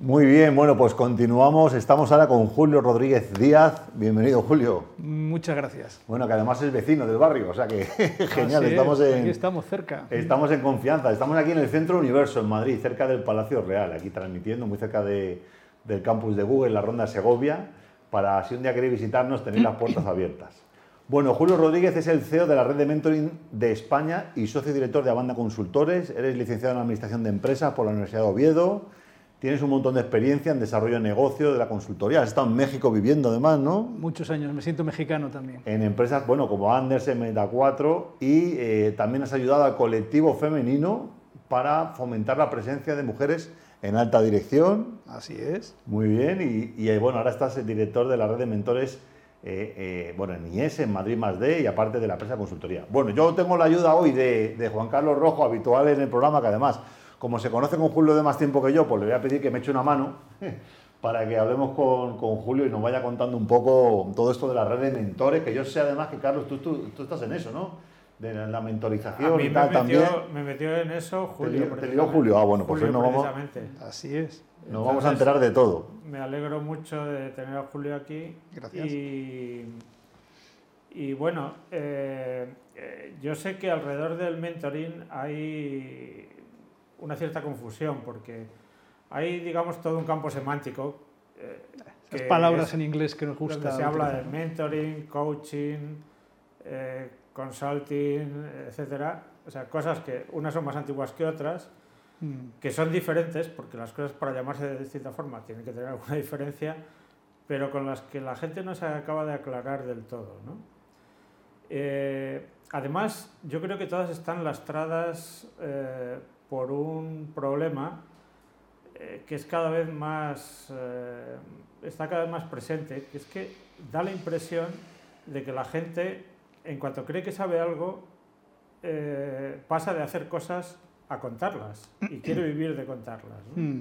Muy bien, bueno, pues continuamos. Estamos ahora con Julio Rodríguez Díaz. Bienvenido, Julio. Muchas gracias. Bueno, que además es vecino del barrio, o sea que genial. estamos en, aquí estamos cerca. Estamos en confianza. Estamos aquí en el Centro Universo, en Madrid, cerca del Palacio Real, aquí transmitiendo, muy cerca de, del campus de Google, la Ronda Segovia, para si un día queréis visitarnos, tenéis las puertas abiertas. Bueno, Julio Rodríguez es el CEO de la red de mentoring de España y socio director de Abanda Consultores. Eres licenciado en Administración de Empresas por la Universidad de Oviedo Tienes un montón de experiencia en desarrollo de negocio, de la consultoría. Has estado en México viviendo además, ¿no? Muchos años, me siento mexicano también. En empresas, bueno, como Andersen, Meta4 y eh, también has ayudado al colectivo femenino para fomentar la presencia de mujeres en alta dirección. Así es. Muy bien. Y, bueno, ahora estás el director de la red de mentores, eh, eh, bueno, en IES, en Madrid más D y aparte de la empresa consultoría. Bueno, yo tengo la ayuda hoy de, de Juan Carlos Rojo, habitual en el programa, que además como se conoce con Julio de más tiempo que yo, pues le voy a pedir que me eche una mano para que hablemos con, Julio y nos vaya contando un poco todo esto de la red de mentores, que yo sé además que, Carlos, tú, tú, estás en eso, ¿no? De la mentorización y tal también. Me metió en eso Julio. Te, digo Julio, ah, bueno, pues hoy nos vamos. Así es. Nos vamos a enterar de todo. Me alegro mucho de tener a Julio aquí. Gracias. Y, bueno, eh, eh, yo sé que alrededor del mentoring hay una cierta confusión, porque hay, digamos, todo un campo semántico. Eh, palabras en inglés que nos gusta. Se habla de mentoring, coaching, eh, consulting, etcétera. O sea, cosas que unas son más antiguas que otras, mm. que son diferentes, porque las cosas para llamarse de distinta forma tienen que tener alguna diferencia, pero con las que la gente no se acaba de aclarar del todo. ¿no? Eh, además, yo creo que todas están lastradas eh, por un problema eh, que es cada vez más, eh, está cada vez más presente, que es que da la impresión de que la gente, en cuanto cree que sabe algo, eh, pasa de hacer cosas a contarlas y quiere vivir de contarlas. Mm.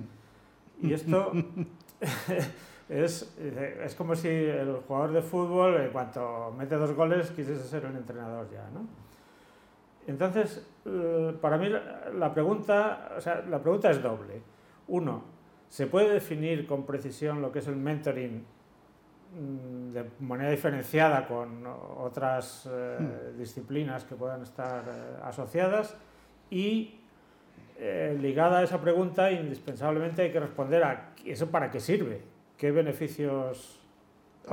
Y esto es, es como si el jugador de fútbol, en cuanto mete dos goles, quisiese ser un entrenador ya. ¿no? Entonces, para mí la pregunta, o sea, la pregunta es doble. Uno, ¿se puede definir con precisión lo que es el mentoring mm, de manera diferenciada con otras eh, hmm. disciplinas que puedan estar eh, asociadas? Y ligada a esa pregunta, indispensablemente hay que responder a eso para qué sirve, qué beneficios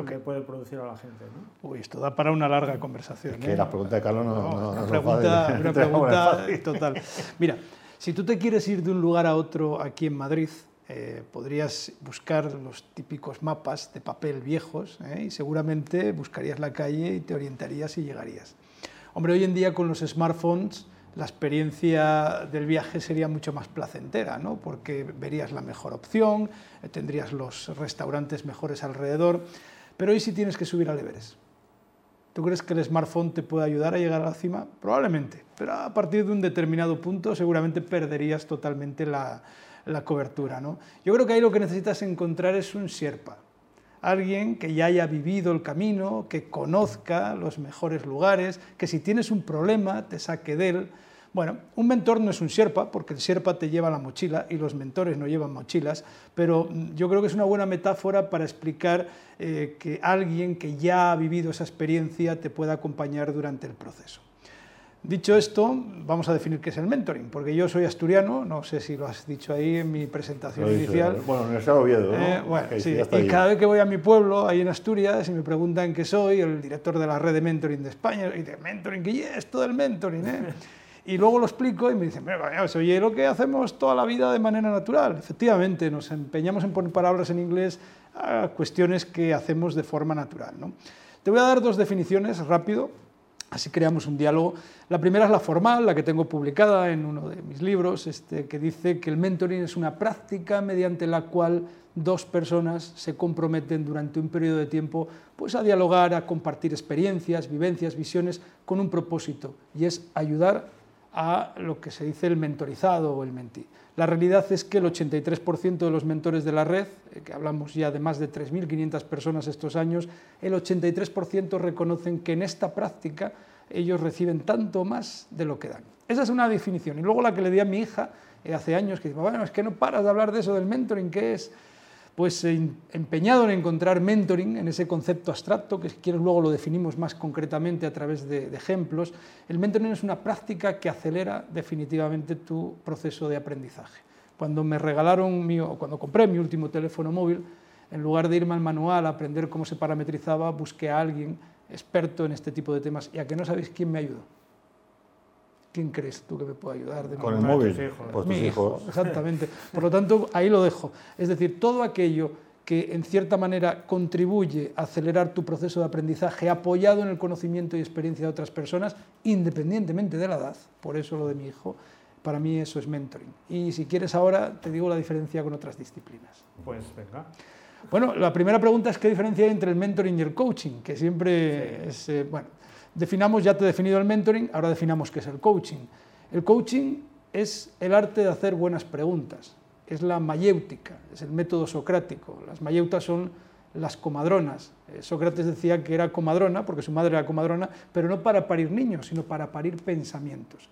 que puede producir a la gente. ¿no? Uy, esto da para una larga conversación. Es que ¿eh? la pregunta de Carlos no, no, una pregunta, una pregunta total. Mira, si tú te quieres ir de un lugar a otro aquí en Madrid, eh, podrías buscar los típicos mapas de papel viejos ¿eh? y seguramente buscarías la calle y te orientarías y llegarías. Hombre, hoy en día con los smartphones la experiencia del viaje sería mucho más placentera, ¿no? porque verías la mejor opción, tendrías los restaurantes mejores alrededor. Pero hoy sí tienes que subir al Everest. ¿Tú crees que el smartphone te puede ayudar a llegar a la cima? Probablemente, pero a partir de un determinado punto seguramente perderías totalmente la, cobertura. ¿no? Yo creo que ahí lo que necesitas encontrar es un Sherpa, alguien que ya haya vivido el camino, que conozca los mejores lugares, que si tienes un problema te saque de él, bueno, un mentor no es un Sherpa, porque el Sherpa te lleva la mochila y los mentores no llevan mochilas, pero mm, yo creo que es una buena metáfora para explicar eh, que alguien que ya ha vivido esa experiencia te pueda acompañar durante el proceso. Dicho esto, vamos a definir qué es el mentoring, porque yo soy asturiano, no sé si lo has dicho ahí en mi presentación inicial. Bueno, Universidad de Oviedo, ¿no? Eh, bueno, sí, y cada vez que voy a mi pueblo, ahí en Asturias, y me preguntan qué soy, el director de la red de mentoring de España, y de mentoring, ¿qué es esto del mentoring? Eh? Y luego lo explico y me dicen, oye, lo que hacemos toda la vida de manera natural. Efectivamente, nos empeñamos en poner palabras en inglés a cuestiones que hacemos de forma natural. ¿no? Te voy a dar dos definiciones rápido, así creamos un diálogo. La primera es la formal, la que tengo publicada en uno de mis libros, este, que dice que el mentoring es una práctica mediante la cual dos personas se comprometen durante un periodo de tiempo pues, a dialogar, a compartir experiencias, vivencias, visiones, con un propósito, y es ayudar a lo que se dice el mentorizado o el mentí. La realidad es que el 83% de los mentores de la red, eh, que hablamos ya de más de 3.500 personas estos años, el 83% reconocen que en esta práctica ellos reciben tanto más de lo que dan. Esa es una definición. Y luego la que le di a mi hija, eh, hace años que dice, bueno, es que no paras de hablar de eso del mentoring, ¿qué es? Pues empeñado en encontrar mentoring, en ese concepto abstracto, que si luego lo definimos más concretamente a través de, de ejemplos, el mentoring es una práctica que acelera definitivamente tu proceso de aprendizaje. Cuando me regalaron, mi, o cuando compré mi último teléfono móvil, en lugar de irme al manual a aprender cómo se parametrizaba, busqué a alguien experto en este tipo de temas. ¿Y a que no sabéis quién me ayudó? ¿Quién crees tú que me puede ayudar? De Con el móvil, pues tus hijos. Exactamente. Por lo tanto, ahí lo dejo. Es decir, todo aquello que en cierta manera contribuye a acelerar tu proceso de aprendizaje apoyado en el conocimiento y experiencia de otras personas, independientemente de la edad, por eso lo de mi hijo, para mí eso es mentoring. Y si quieres ahora, te digo la diferencia con otras disciplinas. Pues venga. Bueno, la primera pregunta es qué diferencia hay entre el mentoring y el coaching, que siempre es, eh, bueno, definamos, ya te he definido el mentoring, ahora definamos qué es el coaching. El coaching es el arte de hacer buenas preguntas, es la mayéutica, es el método socrático. Las mayeutas son las comadronas. Eh, Sócrates decía que era comadrona, porque su madre era comadrona, pero no para parir niños, sino para parir pensamientos.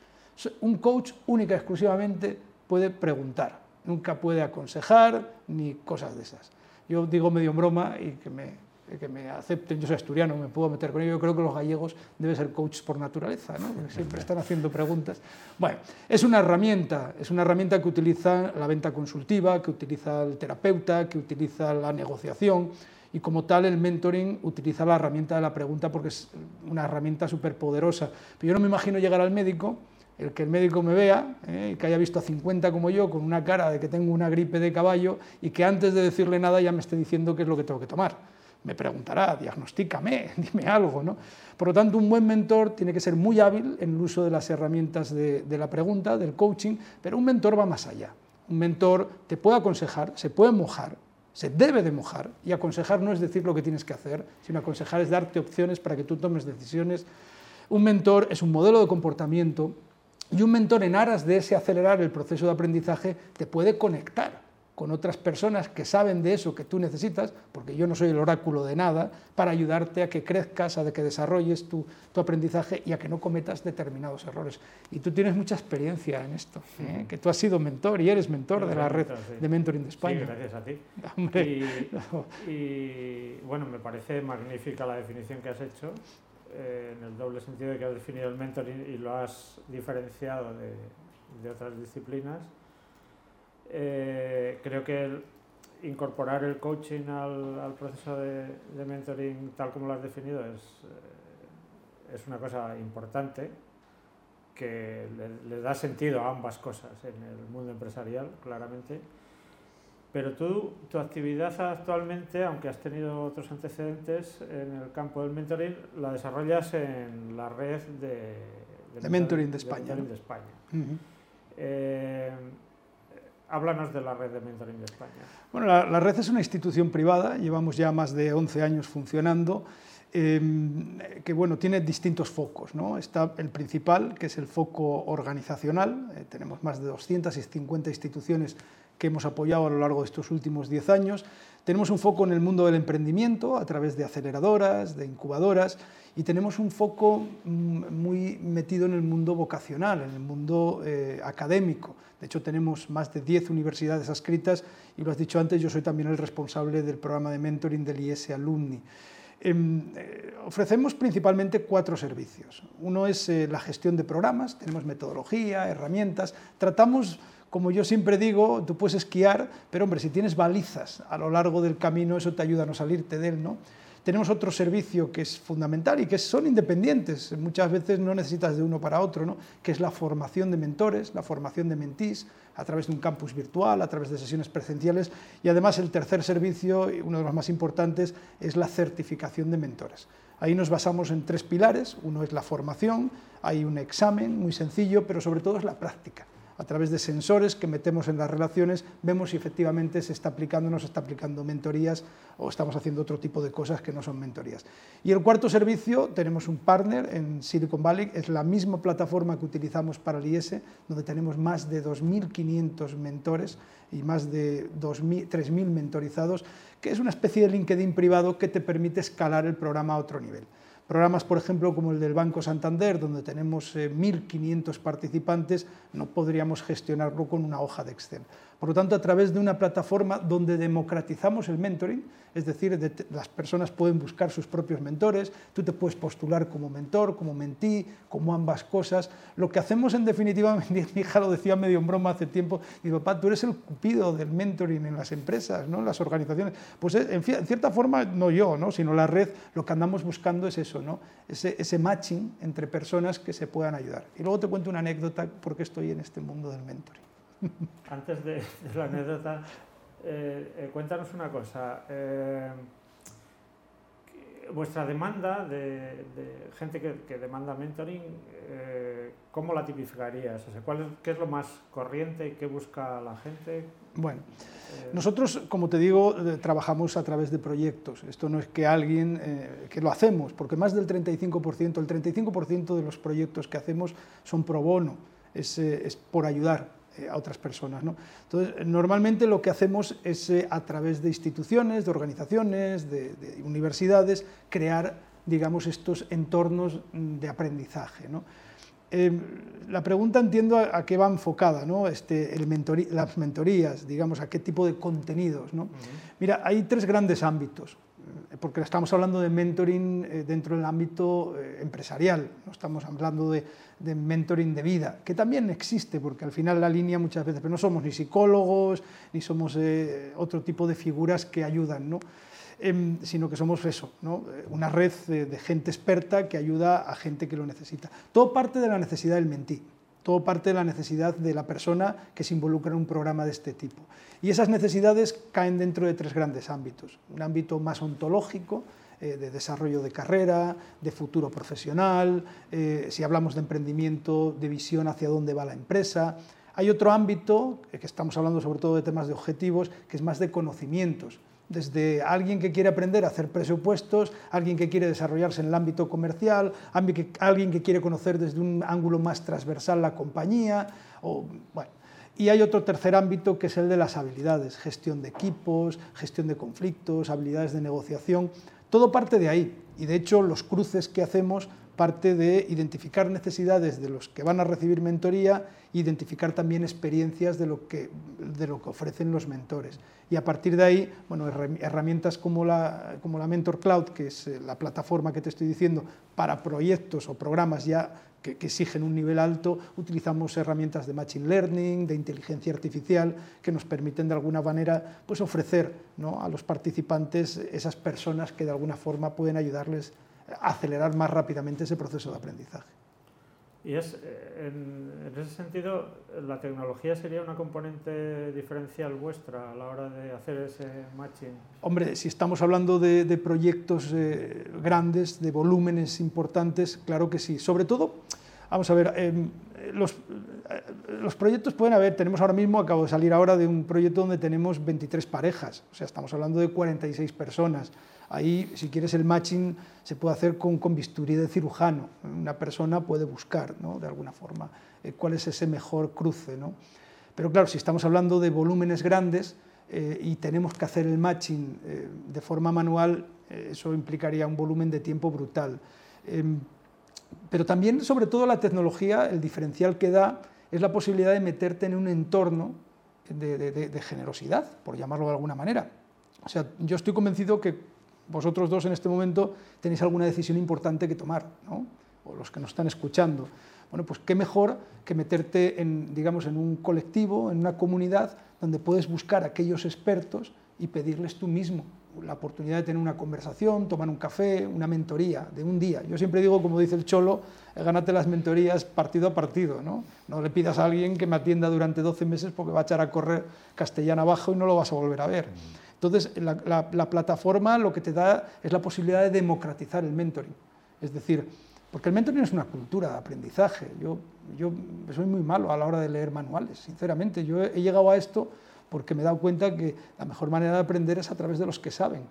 Un coach única y exclusivamente puede preguntar, nunca puede aconsejar ni cosas de esas. Yo digo medio en broma y que me, que me acepten, yo soy asturiano, me puedo meter con ello, yo creo que los gallegos deben ser coaches por naturaleza, ¿no? siempre están haciendo preguntas. Bueno, es una herramienta, es una herramienta que utiliza la venta consultiva, que utiliza el terapeuta, que utiliza la negociación, y como tal el mentoring utiliza la herramienta de la pregunta porque es una herramienta súper poderosa. Pero yo no me imagino llegar al médico el que el médico me vea, eh, que haya visto a 50 como yo, con una cara de que tengo una gripe de caballo y que antes de decirle nada ya me esté diciendo qué es lo que tengo que tomar. Me preguntará, diagnostícame, dime algo. ¿no? Por lo tanto, un buen mentor tiene que ser muy hábil en el uso de las herramientas de, de la pregunta, del coaching, pero un mentor va más allá. Un mentor te puede aconsejar, se puede mojar, se debe de mojar, y aconsejar no es decir lo que tienes que hacer, sino aconsejar es darte opciones para que tú tomes decisiones. Un mentor es un modelo de comportamiento y un mentor en aras de ese acelerar el proceso de aprendizaje te puede conectar con otras personas que saben de eso que tú necesitas, porque yo no soy el oráculo de nada, para ayudarte a que crezcas, a que desarrolles tu, aprendizaje y a que no cometas determinados errores. Y tú tienes mucha experiencia en esto, ¿eh? que tú has sido mentor y eres mentor de la red de Mentoring de España. Sí, gracias a ti. y, bueno, me parece magnífica la definición que has hecho eh, en el doble sentido de que has definido el mentoring y lo has diferenciado de, otras disciplinas. Eh, creo que incorporar el coaching al, proceso de, mentoring tal como lo has definido es, eh, es una cosa importante que le, da sentido a ambas cosas en el mundo empresarial, claramente. Pero tú, tu actividad actualmente, aunque has tenido otros antecedentes en el campo del mentoring, la desarrollas en la red de, de, mentoring de España. De España. Eh, háblanos de la red de mentoring de España. Bueno, la, red es una institución privada, llevamos ya más de 11 años funcionando. Em, que bueno, tiene distintos focos. ¿no? Está el principal, que es el foco organizacional. Eh, tenemos más de 250 instituciones que hemos apoyado a lo largo de estos últimos 10 años. Tenemos un foco en el mundo del emprendimiento a través de aceleradoras, de incubadoras, y tenemos un foco mm, muy metido en el mundo vocacional, en el mundo eh, académico. De hecho, tenemos más de 10 universidades adscritas y lo has dicho antes, yo soy también el responsable del programa de mentoring del IS Alumni. Em, eh, ofrecemos principalmente cuatro servicios. Uno es eh, la gestión de programas, tenemos metodología, herramientas, tratamos como yo siempre digo, tú puedes esquiar, pero hombre, si tienes balizas a lo largo del camino, eso te ayuda a no salirte de él, ¿no? Tenemos otro servicio que es fundamental y que son independientes, muchas veces no necesitas de uno para otro, ¿no? que es la formación de mentores, la formación de mentís, a través de un campus virtual, a través de sesiones presenciales, y además el tercer servicio, uno de los más importantes, es la certificación de mentores. Ahí nos basamos en tres pilares, uno es la formación, hay un examen muy sencillo, pero sobre todo es la práctica a través de sensores que metemos en las relaciones, vemos si efectivamente se está aplicando o no se está aplicando mentorías o estamos haciendo otro tipo de cosas que no son mentorías. Y el cuarto servicio, tenemos un partner en Silicon Valley, es la misma plataforma que utilizamos para el IS, donde tenemos más de 2.500 mentores y más de 3.000 mentorizados, que es una especie de LinkedIn privado que te permite escalar el programa a otro nivel. Programas, por ejemplo, como el del Banco Santander, donde tenemos 1.500 participantes, no podríamos gestionarlo con una hoja de Excel. Por lo tanto, a través de una plataforma donde democratizamos el mentoring, es decir, las personas pueden buscar sus propios mentores, tú te puedes postular como mentor, como mentí, como ambas cosas. Lo que hacemos en definitiva, mi hija lo decía medio en broma hace tiempo, y papá, tú eres el cupido del mentoring en las empresas, ¿no? en las organizaciones. Pues en, cierta forma, no yo, ¿no? sino la red, lo que andamos buscando es eso, ¿no? ese matching entre personas que se puedan ayudar. Y luego te cuento una anécdota porque estoy en este mundo del mentoring. Antes de, la anécdota, eh, eh, cuéntanos una cosa. Eh, vuestra demanda de, gente que, demanda mentoring, ¿cómo la tipificarías? ¿cuál ¿Qué es lo más corriente y qué busca la gente? Bueno, nosotros, como te digo, trabajamos a través de proyectos. Esto no es que alguien, que lo hacemos, porque más del 35%, el 35% de los proyectos que hacemos son pro bono, es, es por ayudar a otras personas. ¿no? Entonces, normalmente lo que hacemos es eh, a través de instituciones, de organizaciones, de, universidades, crear, digamos, estos entornos de aprendizaje. ¿no? Eh, la pregunta entiendo a, qué va enfocada, ¿no? este, el las mentorías, digamos, a qué tipo de contenidos. ¿no? Mira, hay tres grandes ámbitos porque estamos hablando de mentoring dentro del ámbito empresarial, no estamos hablando de, mentoring de vida, que también existe, porque al final la línea muchas veces, pero no somos ni psicólogos, ni somos eh, otro tipo de figuras que ayudan. Em, sino que somos eso, una red de, gente experta que ayuda a gente que lo necesita. Todo parte de la necesidad del mentí, todo parte de la necesidad de la persona que se involucra en un programa de este tipo. Y esas necesidades caen dentro de tres grandes ámbitos. Un ámbito más ontológico, eh, de desarrollo de carrera, de futuro profesional, eh, si hablamos de emprendimiento, de visión hacia dónde va la empresa. Hay otro ámbito, eh, que estamos hablando sobre todo de temas de objetivos, que es más de conocimientos desde alguien que quiere aprender a hacer presupuestos, alguien que quiere desarrollarse en el ámbito comercial, alguien que quiere conocer desde un ángulo más transversal la compañía. Y hay otro tercer ámbito que es el de las habilidades, gestión de equipos, gestión de conflictos, habilidades de negociación. Todo parte de ahí y de hecho los cruces que hacemos parte de identificar necesidades de los que van a recibir mentoría, identificar también experiencias de lo que, de lo que ofrecen los mentores. Y a partir de ahí, bueno, herramientas como la, como la Mentor Cloud, que es eh, la plataforma que te estoy diciendo, para proyectos o programas ya que, exigen un nivel alto, utilizamos herramientas de Machine Learning, de inteligencia artificial, que nos permiten de alguna manera pues, ofrecer a los participantes esas personas que de alguna forma pueden ayudarles acelerar más rápidamente ese proceso de aprendizaje. Y es, eh, en, ese sentido, la tecnología sería una componente diferencial vuestra a la hora de hacer ese matching. Hombre, si estamos hablando de, proyectos eh, grandes, de volúmenes importantes, claro que sí. Sobre todo, vamos a ver, em, los, eh, los, proyectos pueden haber, tenemos ahora mismo, acabo de salir ahora de un proyecto donde tenemos 23 parejas, o sea, estamos hablando de 46 personas. Ahí, si quieres, el matching se puede hacer con, con bisturí de cirujano. Una persona puede buscar, ¿no? de alguna forma, eh, cuál es ese mejor cruce. ¿no? Pero claro, si estamos hablando de volúmenes grandes eh, y tenemos que hacer el matching eh, de forma manual, eso implicaría un volumen de tiempo brutal. Em, pero también, sobre todo, la tecnología, el diferencial que da es la posibilidad de meterte en un entorno de, de generosidad, por llamarlo de alguna manera. O sea, yo estoy convencido que vosotros dos en este momento tenéis alguna decisión importante que tomar, ¿no? o los que nos están escuchando. Bueno, pues qué mejor que meterte en, digamos, en un colectivo, en una comunidad, donde puedes buscar a aquellos expertos y pedirles tú mismo la oportunidad de tener una conversación, tomar un café, una mentoría de un día. Yo siempre digo, como dice el Cholo, gánate las mentorías partido a partido. ¿no? no le pidas a alguien que me atienda durante 12 meses porque va a echar a correr castellana abajo y no lo vas a volver a ver. Entonces, la, plataforma lo que te da es la posibilidad de democratizar el mentoring. Es decir, porque el mentoring es una cultura de aprendizaje. Yo, yo soy muy malo a la hora de leer manuales, sinceramente. Yo he, llegado a esto porque me he dado cuenta que la mejor manera de aprender es a través de los que saben.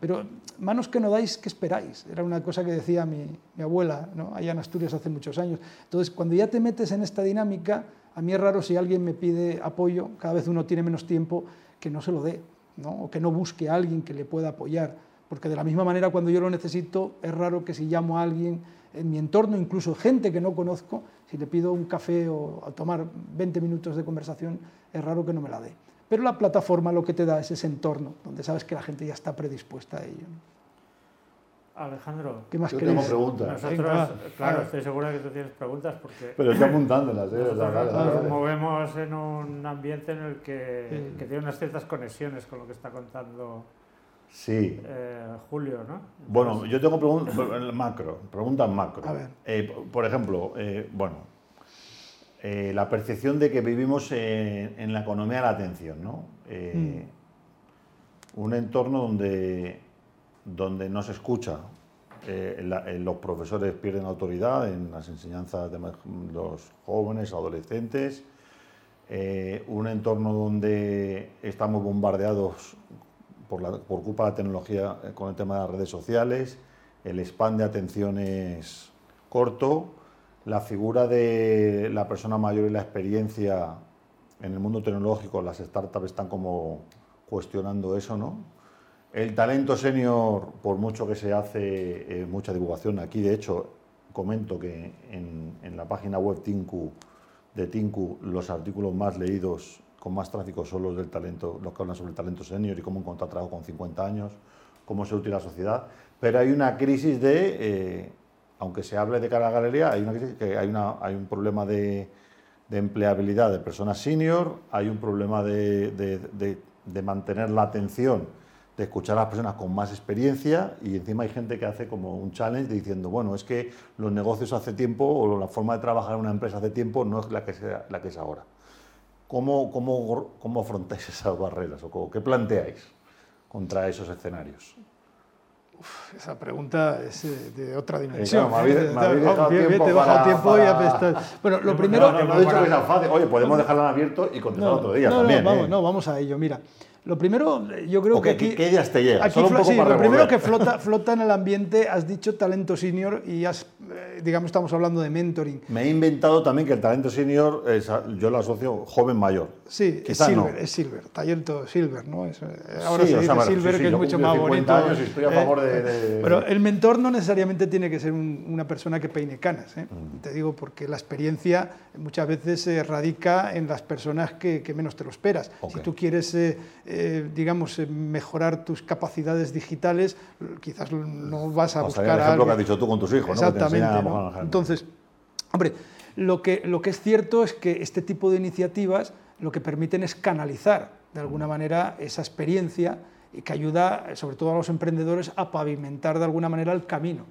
Pero manos que no dais, ¿qué esperáis? Era una cosa que decía mi, mi abuela, ¿no? allá en Asturias hace muchos años. Entonces, cuando ya te metes en esta dinámica, a mí es raro si alguien me pide apoyo, cada vez uno tiene menos tiempo, que no se lo dé o que no busque a alguien que le pueda apoyar, porque de la misma manera cuando yo lo necesito es raro que si llamo a alguien en mi entorno, incluso gente que no conozco, si le pido un café o a tomar 20 minutos de conversación, es raro que no me la dé. Pero la plataforma lo que te da es ese entorno, donde sabes que la gente ya está predispuesta a ello. Alejandro, ¿qué más Yo queréis? tengo preguntas. nosotros, Venga, claro, estoy seguro de que tú tienes preguntas porque Pero estoy apuntándolas, ¿eh? O sea, nosotros dale, dale, nos movemos en un ambiente en el que, Sí. que tiene unas ciertas conexiones con lo que está contando Sí. eh, Julio, ¿no? Bueno, yo tengo preguntas macro, preguntas macro. A ver. Eh, por ejemplo, eh, bueno, eh, la percepción de que vivimos en, en la economía de la atención, ¿no? Eh, Un entorno donde, donde no se escucha. eh, eh, los profesores pierden autoridad en las enseñanzas de los jóvenes, adolescentes. Eh, un entorno donde estamos bombardeados por, la- por culpa de la tecnología con el tema de las redes sociales, el spam de atención es corto, la figura de la persona mayor y la experiencia en el mundo tecnológico, las startups están como cuestionando eso, ¿no? El talento senior, por mucho que se hace eh, mucha divulgación, aquí de hecho comento que en, la página web Tinku, de Tinku los artículos más leídos con más tráfico son los del talento, los que hablan sobre el talento senior y cómo encontrar trabajo con 50 años, cómo se útil la sociedad. Pero hay una crisis de, eh, aunque se hable de cara a la galería, hay, una hay, una, hay un problema de, empleabilidad de personas senior, hay un problema de- de mantener la atención, de escuchar a las personas con más experiencia y encima hay gente que hace como un challenge diciendo, bueno, es que los negocios hace tiempo o la forma de trabajar en una empresa hace tiempo no es la que, sea, la que es ahora. ¿Cómo, cómo, cómo afrontáis esas barreras o cómo- qué planteáis contra esos escenarios? Esa pregunta es eh, de otra Eh, dimensión. claro, me habéis- ¿eh? me habéis dejado Bien, bien, tiempo te he para- tiempo y para- estás- Bueno, lo No, primero... No, no, no he dicho que sea fácil. Oye, podemos dejarlo en abierto y contestar otro día no, también. No, vamos, ¿eh? no, vamos a ello. Mira, lo primero, yo creo ¿O que aquí... qué ideas te llegan? Aquí Solo un flo- poco sí, para lo primero que flota, flota en el ambiente, has dicho talento senior y has, eh, digamos, estamos hablando de mentoring. Me he inventado también que el talento senior, es, yo lo asocio joven mayor. Sí, es silver, no. es silver, talento silver, ¿no? Es, eh, ahora Sí, se o sea, silver, sí, que es mucho más 50 bonito. años y estoy a ¿eh? favor de- de- Pero el mentor no necesariamente tiene que ser un- una persona que peine canas, ¿eh? Mm. Te digo, porque la experiencia muchas veces se radica en las personas que, que menos te lo esperas. Si tú quieres, eh, eh, digamos, eh, mejorar tus capacidades digitales, quizás no vas a O sea, buscar el a ejemplo que has dicho tú con tus hijos, Exactamente. a ¿no? el Entonces, hombre, lo que, lo que es cierto es que este tipo de iniciativas lo que permiten es canalizar de alguna manera esa experiencia y que ayuda sobre todo a los emprendedores a pavimentar de alguna manera el camino.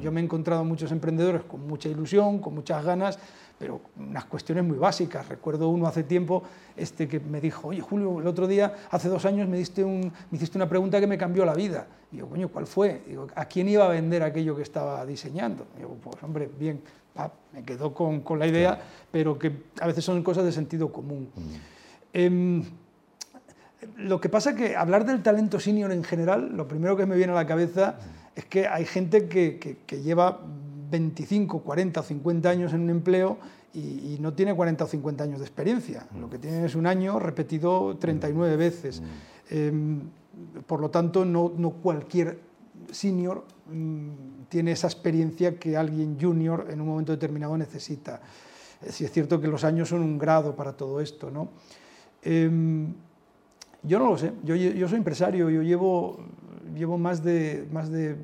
Yo me he encontrado muchos emprendedores con mucha ilusión, con muchas ganas, pero unas cuestiones muy básicas. Recuerdo uno hace tiempo este que me dijo, oye Julio, el otro día, hace dos años, me, diste un, me hiciste una pregunta que me cambió la vida. Y digo, coño, ¿cuál fue? Digo, ¿a quién iba a vender aquello que estaba diseñando? Y digo, pues hombre, bien, me quedó con, con la idea, pero que a veces son cosas de sentido común. Em, lo que pasa es que hablar del talento senior en general, lo primero que me viene a la cabeza es que hay gente que, que- que lleva 25, 40 o 50 años en un empleo y, y no tiene 40 o 50 años de experiencia. Lo que tiene es un año repetido 39 veces. Em, por lo tanto, no, no cualquier senior mm, tiene esa experiencia que alguien junior en un momento determinado necesita. Eh, Sí es cierto que los años son un grado para todo esto, ¿no? Em, yo no lo sé, yo, yo soy empresario, yo llevo, llevo más, de, más de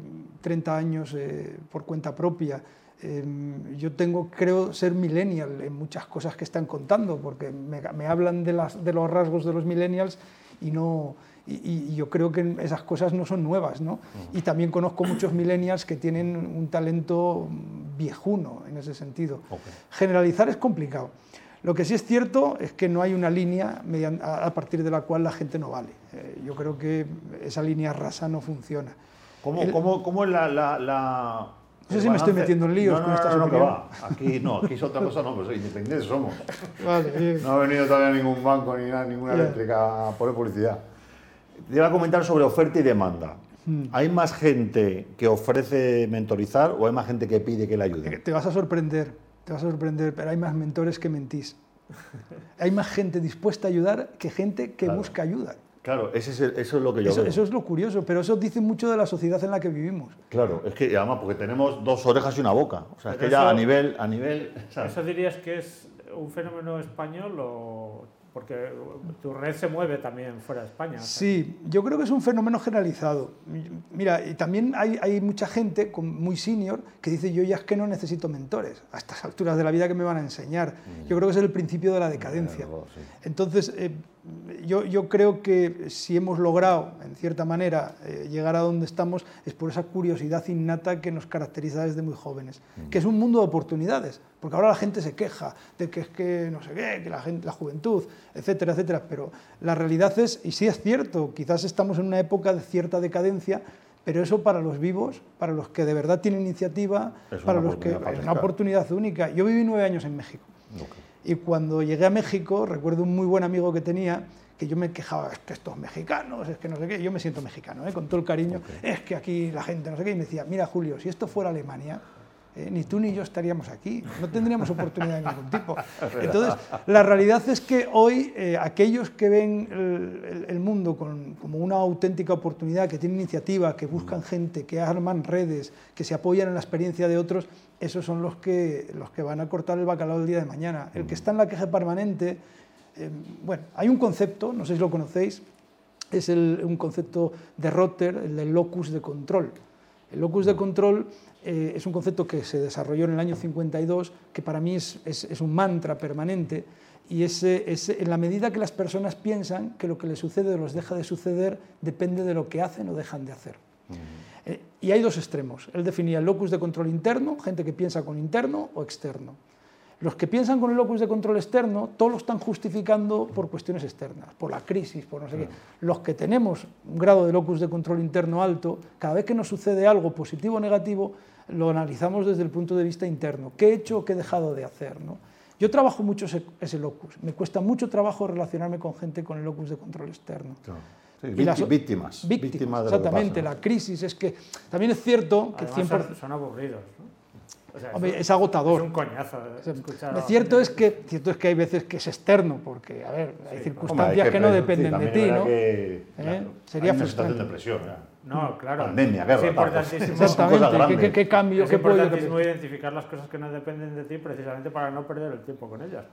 30 años eh, por cuenta propia. Em, yo tengo, creo, ser millennial en muchas cosas que están contando, porque me, me hablan de, las, de los rasgos de los millennials y, no, y, y yo creo que esas cosas no son nuevas. ¿no? Y también conozco muchos millennials que tienen un talento viejuno en ese sentido. Ok. Generalizar es complicado. Lo que sí es cierto es que no hay una línea a partir de la cual la gente no vale. Eh, yo creo que esa línea rasa no funciona. ¿Cómo, El- cómo, cómo es la, la, la- No sé si me estoy metiendo en líos no, no, con no, estas no, no, que va. Aquí no, aquí es otra cosa, no, pero soy independientes somos. Vale. No ha venido todavía ningún banco ni nada, ninguna eléctrica a poner publicidad. Te iba a comentar sobre oferta y demanda. Hmm. ¿Hay más gente que ofrece mentorizar o hay más gente que pide que le ayude? Te vas a sorprender, te vas a sorprender, pero hay más mentores que mentís. Hay más gente dispuesta a ayudar que gente que Claro. busca ayuda. Claro, eso es lo que yo eso, veo. Eso es lo curioso, pero eso dice mucho de la sociedad en la que vivimos. Claro, es que además porque tenemos dos orejas y una boca. O sea, es que ya a nivel... A nivel ¿Eso dirías que es un fenómeno español o porque tu red se mueve también fuera de España. Sí, yo creo que es un fenómeno generalizado. Mira, y también hay, hay, mucha gente muy senior que dice yo ya es que no necesito mentores a estas alturas de la vida que me van a enseñar. Mm. Yo creo que es el principio de la decadencia. Entonces, eh, yo, yo, creo que si hemos logrado, en cierta manera, eh, llegar a donde estamos, es por esa curiosidad innata que nos caracteriza desde muy jóvenes, mm. que es un mundo de oportunidades, porque ahora la gente se queja de que es que no sé qué, que la, gente, la juventud, etcétera, etcétera, pero la realidad es, y sí es cierto, quizás estamos en una época de cierta decadencia, pero eso para los vivos, para los que de verdad tienen iniciativa, para los que es una oportunidad única. Yo viví nueve años en México. Y cuando llegué a México, recuerdo un muy buen amigo que tenía, que yo me quejaba, es que estos mexicanos, es que no sé qué, yo me siento mexicano, ¿eh? con todo el cariño, es que aquí la gente no sé qué, y me decía, mira Julio, si esto fuera Alemania, eh, ni tú ni yo estaríamos aquí, no tendríamos oportunidad de ningún tipo. Entonces, la realidad es que hoy eh, aquellos que ven el, mundo como una auténtica oportunidad, que tienen iniciativa, que buscan mm. gente, que arman redes, que se apoyan en la experiencia de otros, esos son los que, los que van a cortar el bacalao el día de mañana. El que mm. está en la queja permanente, eh, bueno, hay un concepto, no sé si lo conocéis, es un concepto de Rotter, el del locus de control. El locus de control eh, es un concepto que se desarrolló en el año 52, que para mí es, es, un mantra permanente, y es, en la medida que las personas piensan que lo que les sucede o les deja de suceder depende de lo que hacen o dejan de hacer. Eh, y hay dos extremos. Él definía el locus de control interno, gente que piensa con interno o externo. Los que piensan con el locus de control externo, todos lo están justificando por cuestiones externas, por la crisis, por no sé qué. Los que tenemos un grado de locus de control interno alto, cada vez que nos sucede algo positivo o negativo, lo analizamos desde el punto de vista interno. ¿Qué he hecho o qué he dejado de hacer? ¿no? Yo trabajo mucho ese, locus. Me cuesta mucho trabajo relacionarme con gente con el locus de control externo. Víctimas. Víctimas, exactamente. la crisis es que también es cierto que son, aburridos. es, agotador. Es un coñazo escuchar. cierto, es que, cierto es que hay veces que es externo, porque, a ver, hay circunstancias que, no dependen de ti, ¿no? ¿Eh? Sería frustrante. de presión, no, claro. Pandemia, guerra. Es importantísimo. Exactamente. ¿Qué, qué, cambio? Es ¿qué importantísimo identificar las cosas que no dependen de ti precisamente para no perder el tiempo con ellas.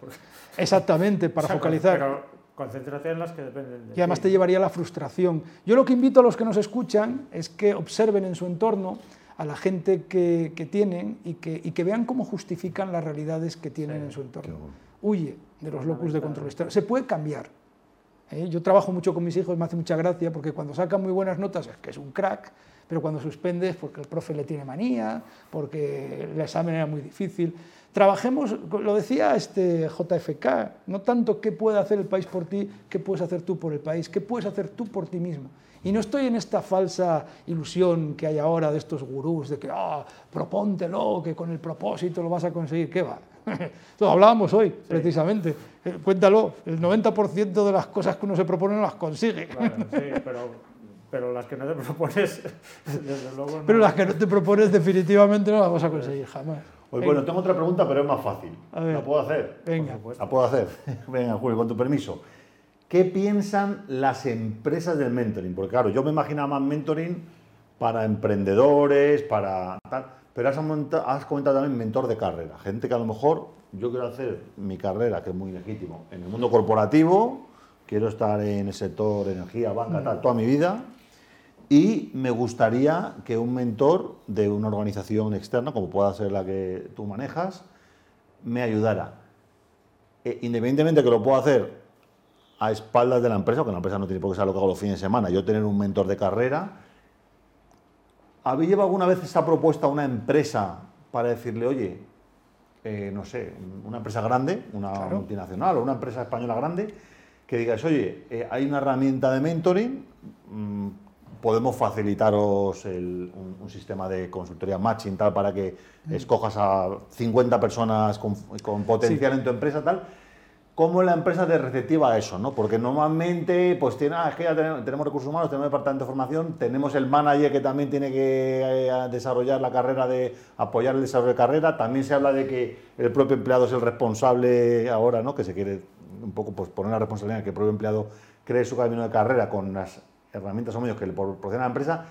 Exactamente, para focalizar. Pero concéntrate en las que dependen de. Y además te llevaría a la frustración. Yo lo que invito a los que nos escuchan es que observen en su entorno a la gente que, que tienen y que, y que, vean cómo justifican las realidades que tienen en su entorno. Huye de los locus de control externo. Se puede cambiar ¿eh? Yo trabajo mucho con mis hijos, me hace mucha gracia, porque cuando sacan muy buenas notas es que es un crack, pero cuando suspendes porque el profe le tiene manía, porque el examen era muy difícil. Trabajemos, lo decía este JFK, no tanto qué puede hacer el país por ti, qué puedes hacer tú por el país, qué puedes hacer tú por ti mismo. Y no estoy en esta falsa ilusión que hay ahora de estos gurús, de que, ah, propóntelo, que con el propósito lo vas a conseguir. ¿Qué va? Lo hablábamos hoy, precisamente. Eh, cuéntalo, el 90% de las cosas que uno se propone no las consigue. sí, pero, las que no te propones, desde luego no. Pero las que no te propones definitivamente no las vas a conseguir jamás. Pues bueno, tengo otra pregunta, pero es más fácil. ¿La puedo hacer? Venga. La puedo hacer. Venga, Julio, con tu permiso. ¿Qué piensan las empresas del mentoring? Porque claro, yo me imaginaba más mentoring para emprendedores, para tal, pero has, has, comentado también mentor de carrera, gente que a lo mejor yo quiero hacer mi carrera, que es muy legítimo, en el mundo corporativo, quiero estar en el sector energía, banca, tal, toda mi vida, y me gustaría que un mentor de una organización externa, como pueda ser la que tú manejas, me ayudara. E, independientemente de que lo pueda hacer a espaldas de la empresa, porque la empresa no tiene por qué saber lo que hago los fines de semana, yo tener un mentor de carrera. ¿Habéis llevado alguna vez esa propuesta a una empresa para decirle, oye, eh, no sé, una empresa grande, una multinacional o una empresa española grande, que digas, oye, eh, hay una herramienta de mentoring, mm, podemos facilitaros un, sistema de consultoría matching tal para que mm. escojas a 50 personas con, potencial en tu empresa tal cómo la empresa te receptiva a eso, ¿no? Porque normalmente, pues tiene, ah, es que ya tenemos, recursos humanos, tenemos departamento de formación, tenemos el manager que también tiene que eh, desarrollar la carrera de apoyar el desarrollo de carrera, también se habla de que el propio empleado es el responsable ahora, ¿no? Que se quiere un poco pues, poner la responsabilidad en que el propio empleado cree su camino de carrera con las herramientas o medios que le proporciona la empresa,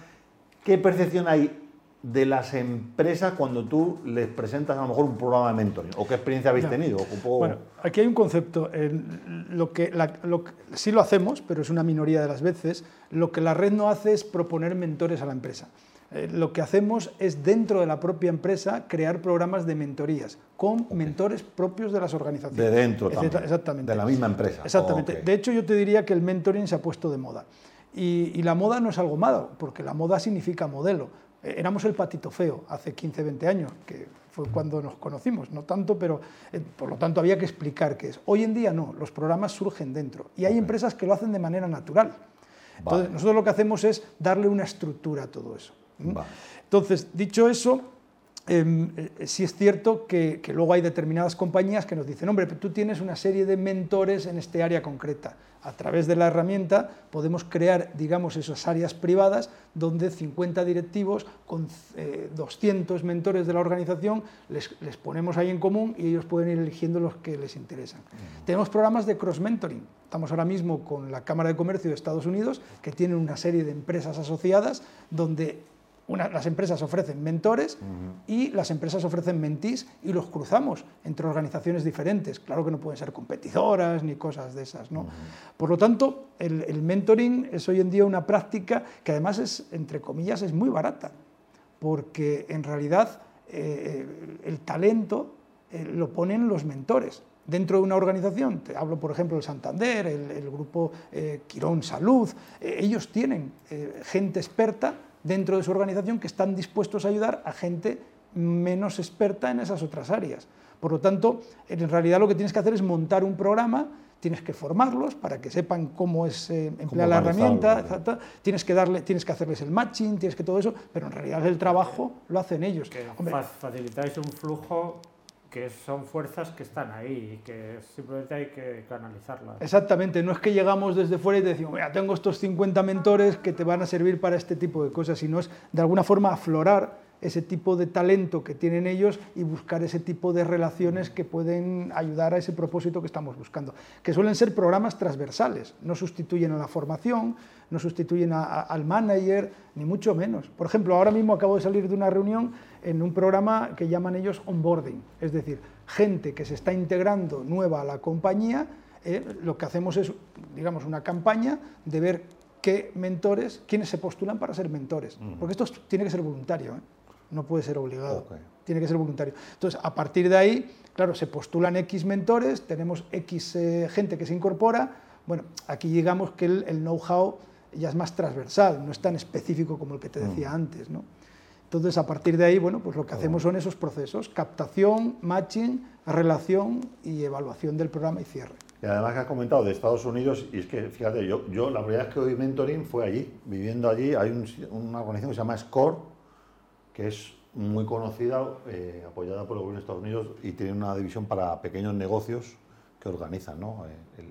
¿qué percepción hay de las empresas cuando tú les presentas a lo mejor un programa de mentoring? ¿O qué experiencia habéis tenido? Bueno, aquí hay un concepto. lo que, sí lo hacemos, pero es una minoría de las veces. Lo que la red no hace es proponer mentores a la empresa. Eh, lo que hacemos es dentro de la propia empresa crear programas de mentorías con mentores propios de las organizaciones. De dentro también, Exactamente. De la misma empresa. Exactamente. De hecho, yo te diría que el mentoring se ha puesto de moda. Y, y, la moda no es algo malo, porque la moda significa modelo. Eh, éramos el patito feo hace 15, 20 años, que fue cuando nos conocimos, no tanto, pero eh, por lo tanto había que explicar qué es. Hoy en día no, los programas surgen dentro y hay empresas que lo hacen de manera natural. Entonces, nosotros lo que hacemos es darle una estructura a todo eso. Entonces, dicho eso, em, eh, sí es cierto que, que, luego hay determinadas compañías que nos dicen, hombre, tú tienes una serie de mentores en este área concreta a través de la herramienta podemos crear, digamos, esas áreas privadas donde 50 directivos con 200 eh, mentores de la organización les, ponemos ahí en común y ellos pueden ir eligiendo los que les interesan. Tenemos programas de cross-mentoring. Estamos ahora mismo con la Cámara de Comercio de Estados Unidos, que tienen una serie de empresas asociadas donde las empresas ofrecen mentores y las empresas ofrecen mentís y los cruzamos entre organizaciones diferentes. Claro que no pueden ser competidoras ni cosas de esas. ¿no? Por lo tanto, el, mentoring es hoy en día una práctica que además es, entre comillas, es muy barata, porque en realidad eh, el talento eh, lo ponen los mentores dentro de una organización, te hablo por ejemplo del Santander, el, grupo eh, Quirón Salud, ellos tienen gente experta dentro de su organización que están dispuestos a ayudar a gente menos experta en esas otras áreas. Por lo tanto, en realidad lo que tienes que hacer es montar un programa, tienes que formarlos para que sepan cómo es eh, emplear la herramienta, tienes que darle, tienes que hacerles el matching, tienes que todo eso, pero en realidad el trabajo lo hacen ellos. Que facilitáis un flujo que son fuerzas que están ahí y que simplemente hay que canalizarlas. Exactamente, no es que llegamos desde fuera y te decimos, mira, tengo estos 50 mentores que te van a servir para este tipo de cosas, sino es de alguna forma aflorar ese tipo de talento que tienen ellos y buscar ese tipo de relaciones que pueden ayudar a ese propósito que estamos buscando, que suelen ser programas transversales, no sustituyen a la formación, no sustituyen al manager, ni mucho menos. Por ejemplo, ahora mismo acabo de salir de una reunión en un programa que llaman ellos onboarding, es decir, gente que se está integrando nueva a la compañía, eh, lo que hacemos es, digamos, una campaña de ver qué mentores, quiénes se postulan para ser mentores, porque esto tiene que ser voluntario. ¿eh? no puede ser obligado, tiene que ser voluntario. Entonces, a partir de ahí, claro, se postulan X mentores, tenemos X eh, gente que se incorpora, bueno, aquí llegamos que el, know-how ya es más transversal, no es tan específico como el que te decía mm. antes, ¿no? Entonces, a partir de ahí, bueno, pues lo que hacemos son esos procesos, captación, matching, relación y evaluación del programa y cierre. Y además que has comentado de Estados Unidos, y es que, fíjate, yo, yo la primera vez que oí mentoring fue allí, viviendo allí, hay una organización que se llama SCORE, que es muy conocida, eh, apoyada por el gobierno de Estados Unidos y tiene una división para pequeños negocios que organizan. ¿no?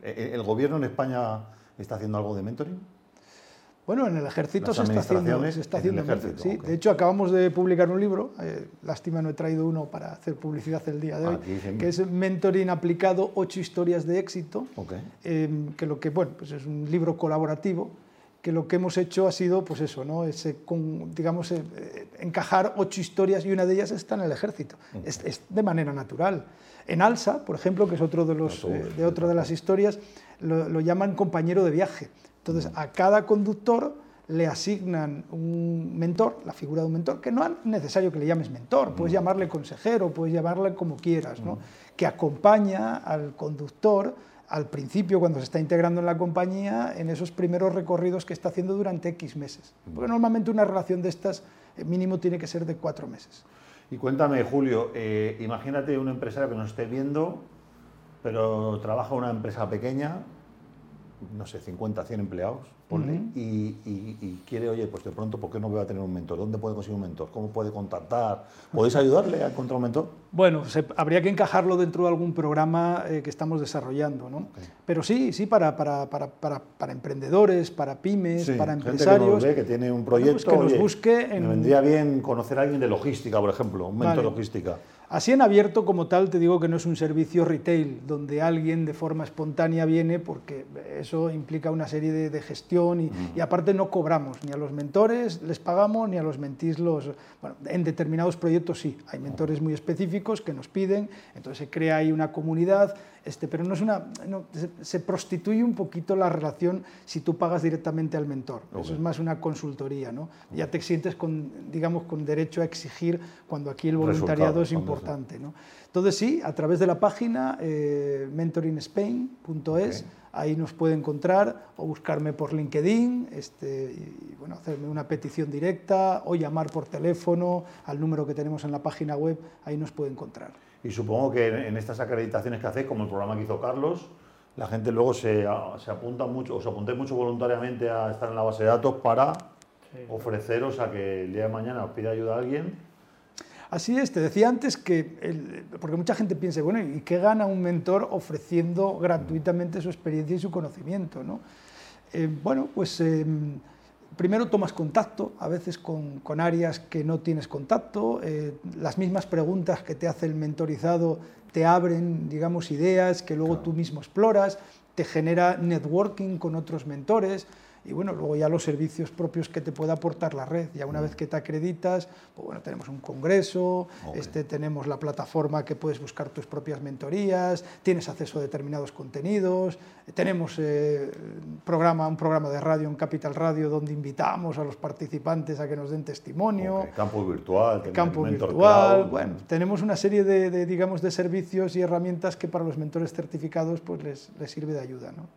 Eh, el, gobierno en España está haciendo algo de mentoring? Bueno, en el ejército se está haciendo, se está haciendo sí. De hecho, acabamos de publicar un libro, eh, lástima no he traído uno para hacer publicidad el día de hoy, que es Mentoring aplicado, ocho historias de éxito, que lo que, bueno, pues es un libro colaborativo que lo que hemos hecho ha sido, pues eso, ¿no? Ese, digamos, eh, encajar ocho historias y una de ellas está en el ejército. Es, de manera natural. En Alsa, por ejemplo, que es otro de, los, eh, de otra de las historias, lo, llaman compañero de viaje. Entonces, a cada conductor le asignan un mentor, la figura de un mentor, que no es necesario que le llames mentor, puedes llamarle consejero, puedes llamarle como quieras, ¿no? que acompaña al conductor al principio, cuando se está integrando en la compañía, en esos primeros recorridos que está haciendo durante X meses. Porque normalmente una relación de estas eh, mínimo tiene que ser de cuatro meses. Y cuéntame, Julio, eh, imagínate un empresario que nos esté viendo, pero trabaja en una empresa pequeña, no sé, 50, 100 empleados, y, quiere, oye, pues de pronto, ¿por qué no voy a tener un mentor? ¿Dónde puede conseguir un mentor? ¿Cómo puede contactar? ¿Podéis ayudarle a encontrar un mentor? Bueno, habría que encajarlo dentro de algún programa eh, que estamos desarrollando, ¿no? Pero sí, sí, para, para, para, para, emprendedores, para pymes, para empresarios. Que, que tiene un pues proyecto. que nos busque. Me vendría bien conocer a alguien de logística, por ejemplo, un mentor logística. Así en abierto como tal te digo que no es un servicio retail donde alguien de forma espontánea viene porque eso implica una serie de, gestión y, y, aparte no cobramos ni a los mentores les pagamos ni a los mentís los... Bueno, en determinados proyectos sí, hay mentores muy específicos que nos piden, entonces se crea ahí una comunidad, este, pero no es una... se, prostituye un poquito la relación si tú pagas directamente al mentor, eso es más una consultoría, ¿no? Ya te sientes con, digamos, con derecho a exigir cuando aquí el voluntariado es importante. Entonces sí, a través de la página eh, mentorinspain.es, ahí nos puede encontrar o buscarme por LinkedIn, este, y, bueno, hacerme una petición directa o llamar por teléfono al número que tenemos en la página web, ahí nos puede encontrar. Y supongo que en estas acreditaciones que hace, como el programa que hizo Carlos, la gente luego se, se apunta mucho, o se apunte mucho voluntariamente a estar en la base de datos para ofreceros a que el día de mañana os pida ayuda a alguien Así es, te decía antes que, porque mucha gente piensa, bueno, ¿y qué gana un mentor ofreciendo gratuitamente su experiencia y su conocimiento? ¿no? Eh, bueno, pues em, primero tomas contacto, a veces con, áreas que no tienes contacto, eh, las mismas preguntas que te hace el mentorizado te abren, digamos, ideas que luego tú mismo exploras, te genera networking con otros mentores y bueno, luego ya los servicios propios que te pueda aportar la red. Ya una vez que te acreditas, pues bueno, tenemos un congreso, este, tenemos la plataforma que puedes buscar tus propias mentorías, tienes acceso a determinados contenidos, tenemos eh, programa, un programa de radio en Capital Radio donde invitamos a los participantes a que nos den testimonio. Campo virtual, campo virtual. Bueno, tenemos una serie de, digamos, de servicios y herramientas que para los mentores certificados pues les, les sirve de ayuda. ¿no?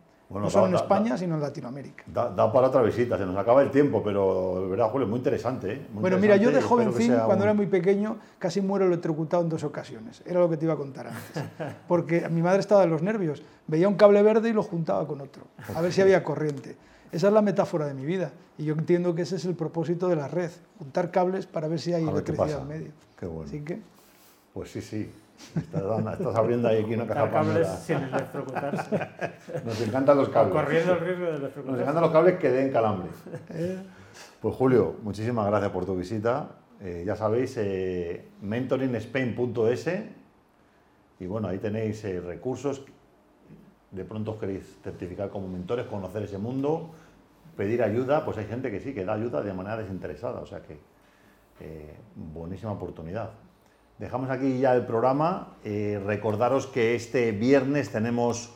No solo en España, sino en Latinoamérica. Da, para otra visita, se nos acaba el tiempo, pero de verdad, Julio, muy interesante. ¿eh? bueno, mira, yo de jovencín, cuando era muy pequeño, casi muero electrocutado en dos ocasiones. Era lo que te iba a contar antes. Porque mi madre estaba de los nervios. Veía un cable verde y lo juntaba con otro, a ver si había corriente. Esa es la metáfora de mi vida. Y yo entiendo que ese es el propósito de la red, juntar cables para ver si hay electricidad en medio. Qué bueno. Así que... Pues sí, sí. Estás, abriendo ahí aquí una caja cables sin electrocutarse. Nos encantan los cables. corriendo el riesgo de electrocutarse. Nos encantan los cables que den calambre. Pues Julio, muchísimas gracias por tu visita. Eh, ya sabéis, eh, mentoringspain.es y bueno, ahí tenéis eh, recursos. De pronto os queréis certificar como mentores, conocer ese mundo, pedir ayuda, pues hay gente que sí, que da ayuda de manera desinteresada, o sea que eh, buenísima oportunidad. Dejamos aquí ya el programa. Eh, recordaros que este viernes tenemos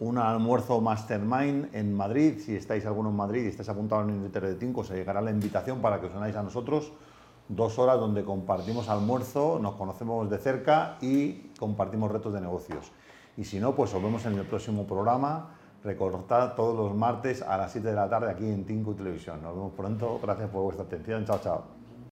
un almuerzo mastermind en Madrid. Si estáis alguno en Madrid y estáis apuntados en el de Tinco, se llegará la invitación para que os unáis a nosotros. Dos horas donde compartimos almuerzo, nos conocemos de cerca y compartimos retos de negocios. Y si no, pues os vemos en el próximo programa. Recordad todos los martes a las 7 de la tarde aquí en Tinco Televisión. Nos vemos pronto. Gracias por vuestra atención. Chao, chao.